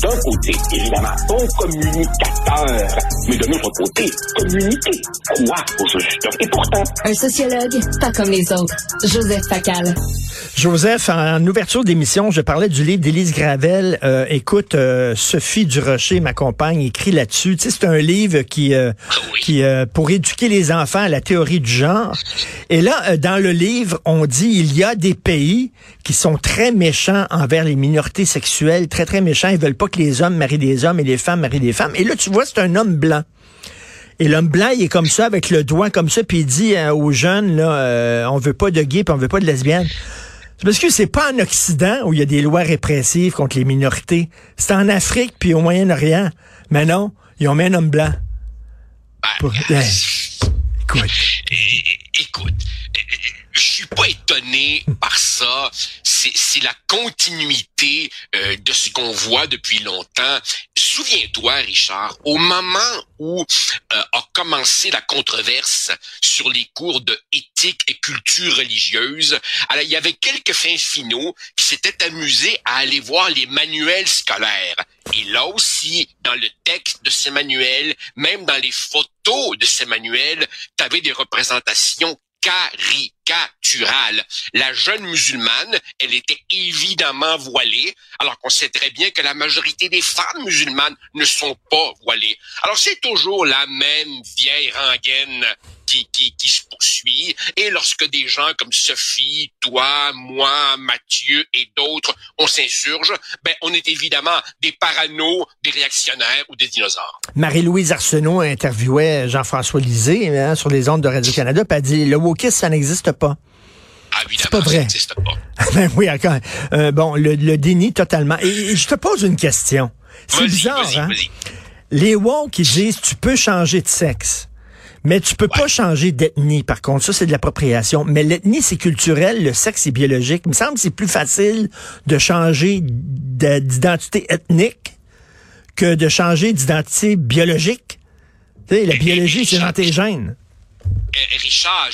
d'un côté, évidemment, bon communicateur, mais de l'autre côté, communiquer. Quoi, au juste? Et pourtant... Un sociologue, pas comme les autres. Joseph Facal. Joseph, en ouverture d'émission, je parlais du livre d'Élise Gravel. Euh, écoute, euh, Sophie Durocher, ma compagne, écrit là-dessus. Tu sais, c'est un livre qui, euh, qui pour éduquer les enfants à la théorie du genre. Et là, dans le livre, on dit il y a des pays qui sont très méchants envers les minorités sexuelles, très très méchants. Ils veulent pas que les hommes marient des hommes et les femmes marient des femmes. Et là, tu vois, c'est un homme blanc. Et l'homme blanc, il est comme ça, avec le doigt comme ça, puis il dit aux jeunes, là, on veut pas de gays, puis on veut pas de lesbiennes. Parce que c'est pas en Occident où il y a des lois répressives contre les minorités. C'est en Afrique puis au Moyen-Orient. Mais non, ils ont mis un homme blanc. Ben, écoute. Écoute, je suis pas étonné par ça. C'est la continuité euh, de ce qu'on voit depuis longtemps. Souviens-toi, Richard, au moment où euh, a commencé la controverse sur les cours de éthique et culture religieuse, alors, il y avait quelques fins finaux qui s'étaient amusés à aller voir les manuels scolaires. Et là aussi, dans le texte de ces manuels, même dans les photos de ces manuels, tu avais des représentations caricaturale. La jeune musulmane, elle était évidemment voilée, alors qu'on sait très bien que la majorité des femmes musulmanes ne sont pas voilées. Alors c'est toujours la même vieille rengaine qui, qui, qui se poursuit. Et lorsque des gens comme Sophie, toi, moi, Mathieu et d'autres, on s'insurge, ben, on est évidemment des parano, des réactionnaires ou des dinosaures. Marie-Louise Arsenault interviewait Jean-François Lisée hein, sur les ondes de Radio-Canada, puis a dit, le wokisme, ça n'existe pas. Ah, c'est pas vrai. Ça pas. ben oui, encore. Euh, bon, le, déni totalement. Et, je te pose une question. C'est bizarre, hein? Les woke, ils disent, tu peux changer de sexe. Mais tu peux pas changer d'ethnie, par contre. Ça, c'est de l'appropriation. Mais l'ethnie, c'est culturel, le sexe, c'est biologique. Il me semble que c'est plus facile de changer d'identité ethnique que de changer d'identité biologique. Tu sais, la biologie, c'est dans tes gènes. Eh, Richard,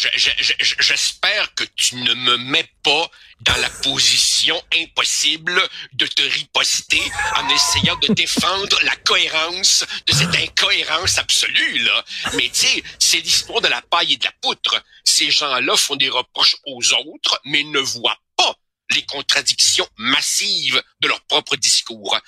j'espère que tu ne me mets pas dans la position impossible de te riposter en essayant de défendre la cohérence de cette incohérence absolue, là. Mais tu sais, c'est l'histoire de la paille et de la poutre. Ces gens-là font des reproches aux autres, mais ne voient pas les contradictions massives de leur propre discours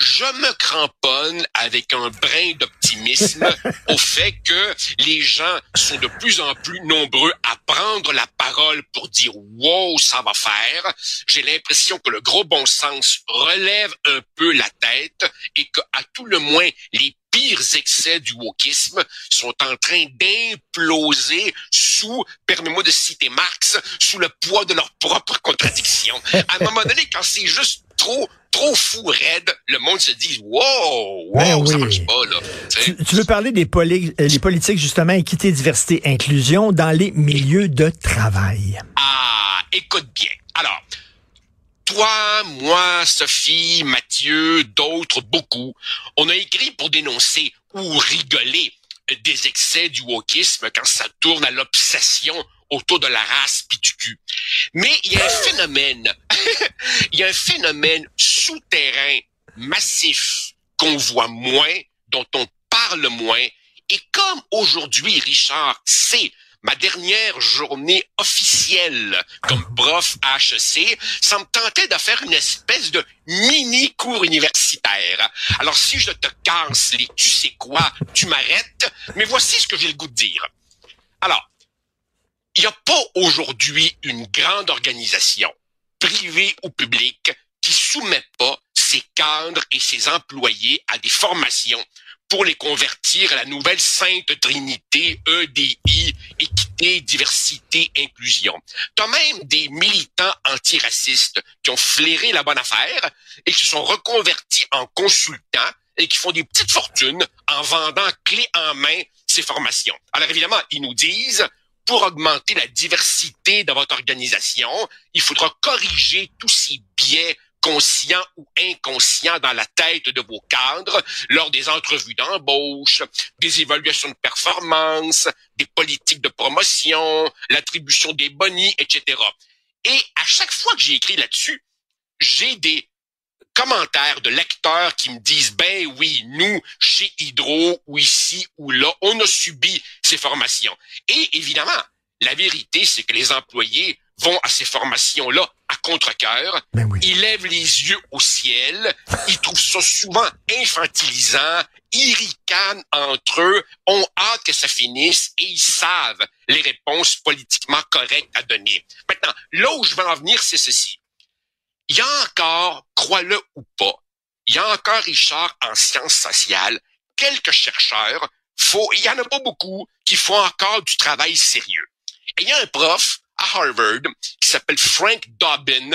je me cramponne avec un brin d'optimisme au fait que les gens sont de plus en plus nombreux à prendre la parole pour dire wow, ça va faire. J'ai l'impression que le gros bon sens relève un peu la tête et que à tout le moins les pires excès du wokisme sont en train d'imploser sous, permets-moi de citer Marx, sous le poids de leurs propres contradictions. À un moment donné, quand c'est juste trop trop fou raide, le monde se dit wow, wow, ben ça marche pas là. Tu, veux parler des euh, les politiques justement équité, diversité, inclusion dans les milieux de travail? Ah, écoute bien. Alors, toi, moi, Sophie, Mathieu, d'autres, beaucoup, on a écrit pour dénoncer ou rigoler des excès du wokisme quand ça tourne à l'obsession autour de la race pis Mais il y a un phénomène, il y a un phénomène souterrain massif qu'on voit moins, dont on parle moins. Et comme aujourd'hui, Richard, c'est ma dernière journée officielle comme prof à HEC, ça me tentait de faire une espèce de mini cours universitaire. Alors si je te casse les tu sais quoi, tu m'arrêtes, mais voici ce que j'ai le goût de dire. Alors, il n'y a pas aujourd'hui une grande organisation, privée ou publique, qui soumet pas ses cadres et ses employés à des formations pour les convertir à la nouvelle Sainte Trinité EDI, équité, diversité, inclusion. T'as même des militants antiracistes qui ont flairé la bonne affaire et qui sont reconvertis en consultants et qui font des petites fortunes en vendant clés en main ces formations. Alors évidemment, ils nous disent pour augmenter la diversité de votre organisation, il faudra corriger tous ces biais conscients ou inconscients dans la tête de vos cadres lors des entrevues d'embauche, des évaluations de performance, des politiques de promotion, l'attribution des bonis, etc. Et à chaque fois que j'ai écrit là-dessus, j'ai des commentaires de lecteurs qui me disent ben oui, nous chez Hydro ou ici ou là, on a subi ces formations. Et évidemment, la vérité c'est que les employés vont à ces formations-là à contre-cœur. Ben oui. Ils lèvent les yeux au ciel. Ils trouvent ça souvent infantilisant. Ils ricanent entre eux, ont hâte que ça finisse et ils savent les réponses politiquement correctes à donner. Maintenant, là où je veux en venir, c'est ceci. Il y a encore, crois-le ou pas, il y a encore, Richard, en sciences sociales, quelques chercheurs, faut, il y en a pas beaucoup, qui font encore du travail sérieux. Et il y a un prof à Harvard qui s'appelle Frank Dobbin,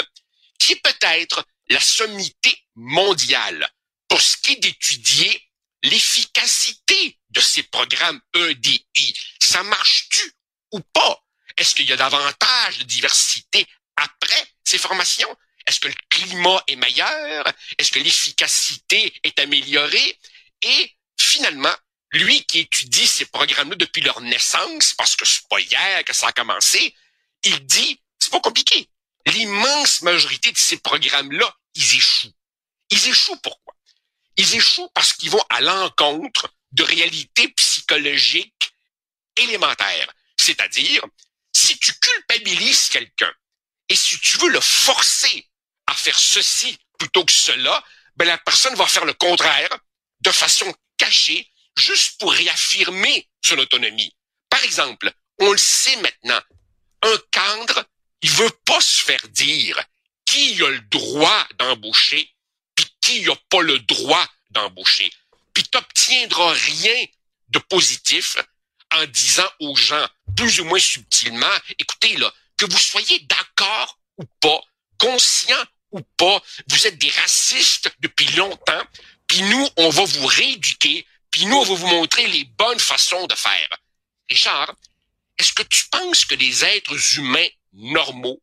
qui est peut-être la sommité mondiale pour ce qui est d'étudier l'efficacité de ces programmes EDI. Ça marche-tu ou pas? Est-ce qu'il y a davantage de diversité après ces formations? Est-ce que le climat est meilleur? Est-ce que l'efficacité est améliorée? Et finalement, lui qui étudie ces programmes-là depuis leur naissance, parce que c'est pas hier que ça a commencé, il dit, c'est pas compliqué. L'immense majorité de ces programmes-là, ils échouent. Ils échouent pourquoi? Ils échouent parce qu'ils vont à l'encontre de réalités psychologiques élémentaires. C'est-à-dire, si tu culpabilises quelqu'un et si tu veux le forcer à faire ceci plutôt que cela, ben la personne va faire le contraire de façon cachée, juste pour réaffirmer son autonomie. Par exemple, on le sait maintenant, un cadre, il veut pas se faire dire qui a le droit d'embaucher puis qui a pas le droit d'embaucher. Puis t'obtiendras rien de positif en disant aux gens plus ou moins subtilement, écoutez là, que vous soyez d'accord ou pas, conscient ou pas, vous êtes des racistes depuis longtemps, puis nous, on va vous rééduquer, puis nous, on va vous montrer les bonnes façons de faire. Richard, est-ce que tu penses que les êtres humains normaux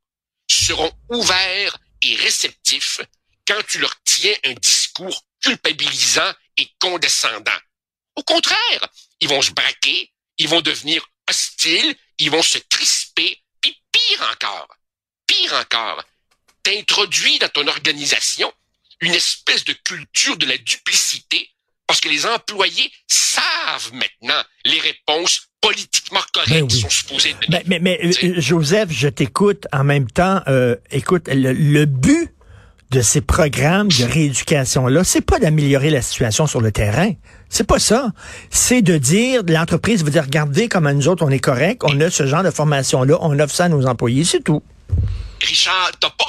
seront ouverts et réceptifs quand tu leur tiens un discours culpabilisant et condescendant? Au contraire, ils vont se braquer, ils vont devenir hostiles, ils vont se crisper, puis pire encore, pire encore, t'introduis dans ton organisation une espèce de culture de la duplicité parce que les employés savent maintenant les réponses politiquement correctes Ben oui. qui sont supposées donner. Mais, mais, mais, euh. Joseph, je t'écoute en même temps. euh, écoute, le, le but de ces programmes de rééducation-là, c'est pas d'améliorer la situation sur le terrain. C'est pas ça. C'est de dire, l'entreprise veut dire, regardez comment nous autres, on est correct, on a ce genre de formation-là, on offre ça à nos employés, c'est tout. Richard, t'as pas.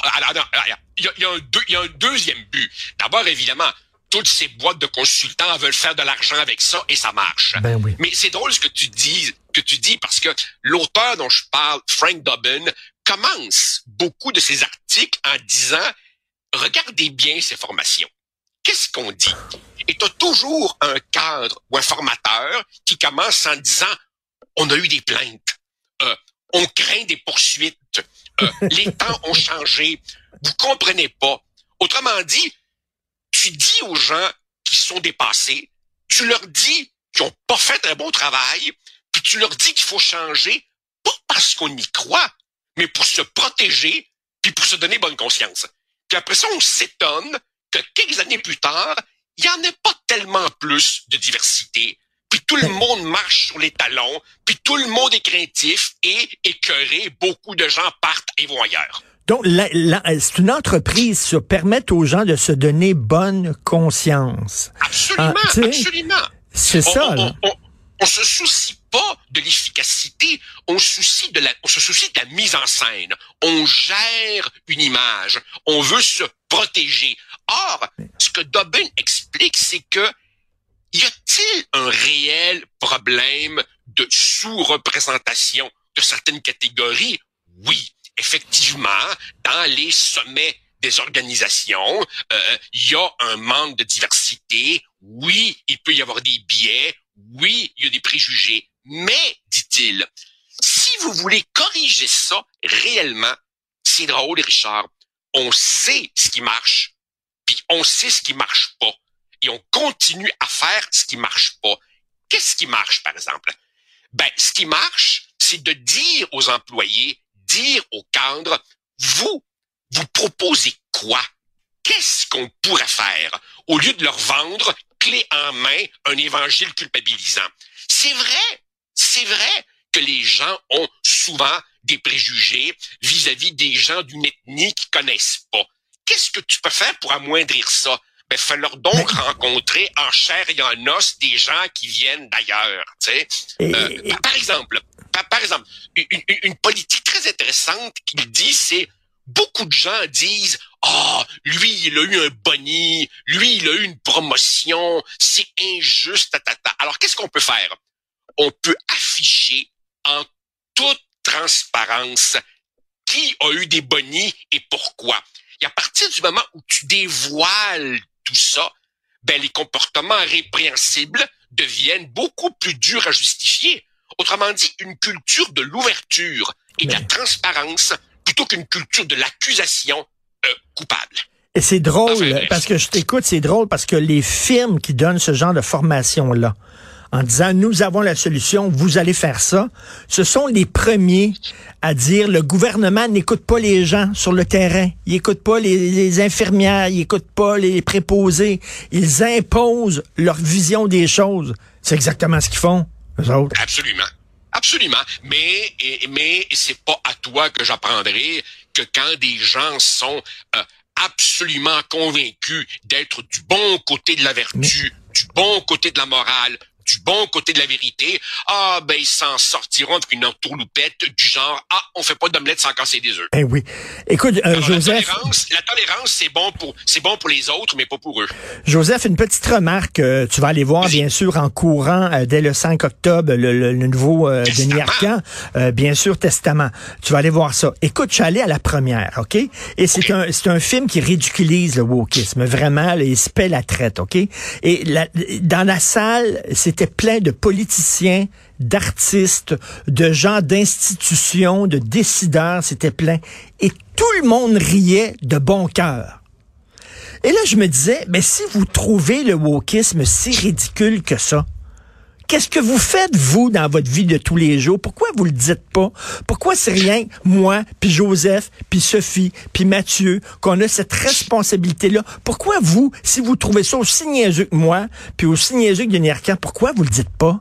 Il y a, il y a un deux- il y a un deuxième but. D'abord, évidemment, toutes ces boîtes de consultants veulent faire de l'argent avec ça et ça marche. Ben oui. Mais c'est drôle ce que tu dis, que tu dis parce que l'auteur dont je parle, Frank Dobbin, commence beaucoup de ses articles en disant regardez bien ces formations. Qu'est-ce qu'on dit? Et tu as toujours un cadre ou un formateur qui commence en disant on a eu des plaintes, euh, on craint des poursuites, les temps ont changé, vous comprenez pas. Autrement dit, tu dis aux gens qui sont dépassés, tu leur dis qu'ils n'ont pas fait un bon travail, puis tu leur dis qu'il faut changer, pas parce qu'on y croit, mais pour se protéger, puis pour se donner bonne conscience. Puis après ça, on s'étonne que quelques années plus tard, il n'y en ait pas tellement plus de diversité. Tout le monde marche sur les talons, puis tout le monde est craintif et écœuré. Beaucoup de gens partent et vont ailleurs. Donc, c'est une entreprise, ça, permettre aux gens de se donner bonne conscience. Absolument, Ah, absolument. C'est On- ça, on, là. on, on- on se soucie pas de l'efficacité, on, soucie de la, on se soucie de la mise en scène. On gère une image, on veut se protéger. Or, ce que Dobbin explique, c'est que y a-t-il un réel problème de sous-représentation de certaines catégories? Oui, effectivement, dans les sommets des organisations, euh, y a un manque de diversité. Oui, il peut y avoir des biais. Oui, il y a des préjugés. Mais, dit-il, si vous voulez corriger ça réellement, c'est drôle, Richard. On sait ce qui marche, puis on sait ce qui marche pas. Et on continue à faire ce qui marche pas. Qu'est-ce qui marche, par exemple? Ben, ce qui marche, c'est de dire aux employés, dire aux cadres, vous, vous proposez quoi? Qu'est-ce qu'on pourrait faire au lieu de leur vendre clé en main un évangile culpabilisant? C'est vrai, c'est vrai que les gens ont souvent des préjugés vis-à-vis des gens d'une ethnie qu'ils connaissent pas. Qu'est-ce que tu peux faire pour amoindrir ça? Fais-leur donc rencontrer en chair et en os des gens qui viennent d'ailleurs. Euh, par exemple, par, exemple, une, une, politique très intéressante qu'il dit, c'est beaucoup de gens disent ah oh, lui il a eu un boni, lui il a eu une promotion, c'est injuste. Ta, Alors qu'est-ce qu'on peut faire? On peut afficher en toute transparence qui a eu des bonis et pourquoi. Et à partir du moment où tu dévoiles tout ça, ben les comportements répréhensibles deviennent beaucoup plus durs à justifier. Autrement dit, une culture de l'ouverture et de la transparence plutôt qu'une culture de l'accusation euh, coupable. Et c'est drôle, parce que je t'écoute, c'est drôle parce que les firmes qui donnent ce genre de formation-là, en disant nous avons la solution, vous allez faire ça. Ce sont les premiers à dire le gouvernement n'écoute pas les gens sur le terrain, il écoute pas les, infirmières, il écoute pas les préposés, ils imposent leur vision des choses. C'est exactement ce qu'ils font, eux autres. Absolument. Absolument, mais mais c'est pas à toi que j'apprendrai que quand des gens sont euh, absolument convaincus d'être du bon côté de la vertu, du bon côté de la morale, du bon côté de la vérité, ah ben ils s'en sortiront avec une entourloupette du genre ah on fait pas d'omelette sans casser des œufs. Eh oui. Écoute euh, Joseph, la tolérance, c'est bon pour c'est bon pour les autres mais pas pour eux. Joseph, une petite remarque, euh, tu vas aller voir bien sûr en courant euh, dès le 5 octobre le, nouveau Denis Arcand, bien sûr Testament. Tu vas aller voir ça. Écoute, je suis allé à la première, OK? Et c'est un c'est un film qui ridiculise le wokisme, vraiment, il se paie la traite, OK? Et la, dans la salle, c'est c'était plein de politiciens, d'artistes, de gens d'institutions, de décideurs, c'était plein. Et tout le monde riait de bon cœur. Et là, je me disais, mais si vous trouvez le wokisme si ridicule que ça, Qu'est-ce que vous faites, vous, dans votre vie de tous les jours? Pourquoi vous le dites pas? Pourquoi c'est rien, moi, puis Joseph, puis Sophie, puis Mathieu, qu'on a cette responsabilité-là? Pourquoi vous, si vous trouvez ça aussi niaiseux que moi, puis aussi niaiseux que Denis Arcand, pourquoi vous le dites pas?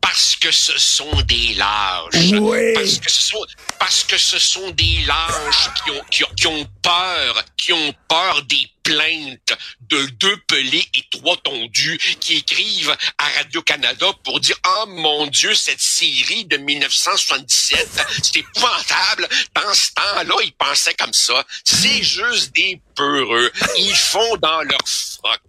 Parce que ce sont des lâches. Oui. Parce que ce sont, parce que ce sont des lâches qui ont, qui ont, qui ont peur, qui ont peur des plaintes de deux pelés et trois tondus qui écrivent à Radio-Canada pour dire « Oh mon Dieu, cette série de 1977, c'est épouvantable. Dans ce temps-là, ils pensaient comme ça. C'est juste des peureux. Ils font dans leur froc. »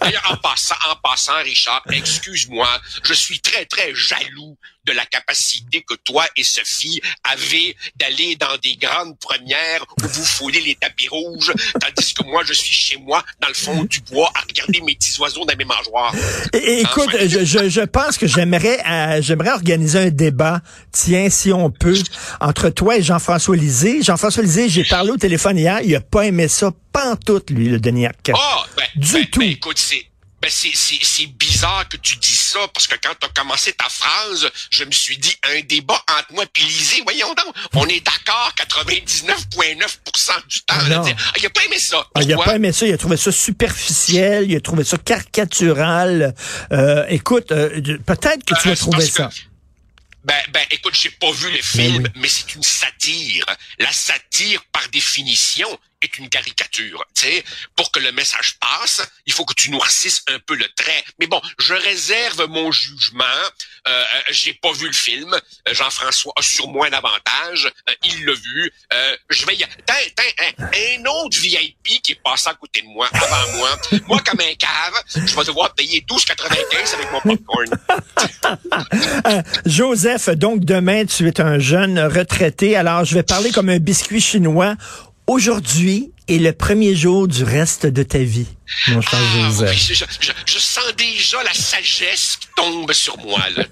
D'ailleurs, en passant, en passant, Richard, excuse-moi, je suis très, très jaloux de la capacité que toi et Sophie avez d'aller dans des grandes premières où vous foulez les tapis rouges, tandis que moi, je suis chez moi, dans le fond du bois, à regarder mes petits oiseaux dans mes mangeoires. écoute, je, je, je, pense que j'aimerais euh, j'aimerais organiser un débat, tiens, si on peut, entre toi et Jean-François Lisée. Jean-François Lisée, j'ai parlé au téléphone hier, il a pas aimé ça, pantoute, lui, le Denis Arcand. Ah, ben, du ben, tout. Ben, écoute, c'est ben c'est bizarre que tu dis ça, parce que quand tu as commencé ta phrase, je me suis dit, un débat entre moi et Lisée, voyons donc, on est d'accord 99,9% du temps. Ah, ah, il a pas aimé ça. Ah, il a pas aimé ça, il a trouvé ça superficiel, il a trouvé ça caricatural. Euh, écoute, euh, peut-être que tu as trouvé ça. Ben, ben, écoute, j'ai pas vu le ben film, mais c'est une satire. La satire, par définition, est une caricature. Tu sais, pour que le message passe, il faut que tu noircisses un peu le trait. Mais bon, je réserve mon jugement. Euh, euh j'ai pas vu le film. Euh, Jean-François a sur moi un avantage. Euh, il l'a vu. je vais y... Hein, un autre VIP qui est passé à côté de moi, avant moi. moi, comme un cave, je vais devoir payer 12,95 avec mon popcorn. Joseph, donc demain, tu es un jeune retraité. Alors, je vais parler comme un biscuit chinois Aujourd'hui est le premier jour du reste de ta vie, mon cher Ah, Joseph. oui, je, je- je sens déjà la sagesse qui tombe sur moi. Là.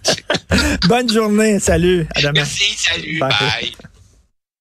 Bonne journée, salut, à demain. Merci, salut, Bye. bye.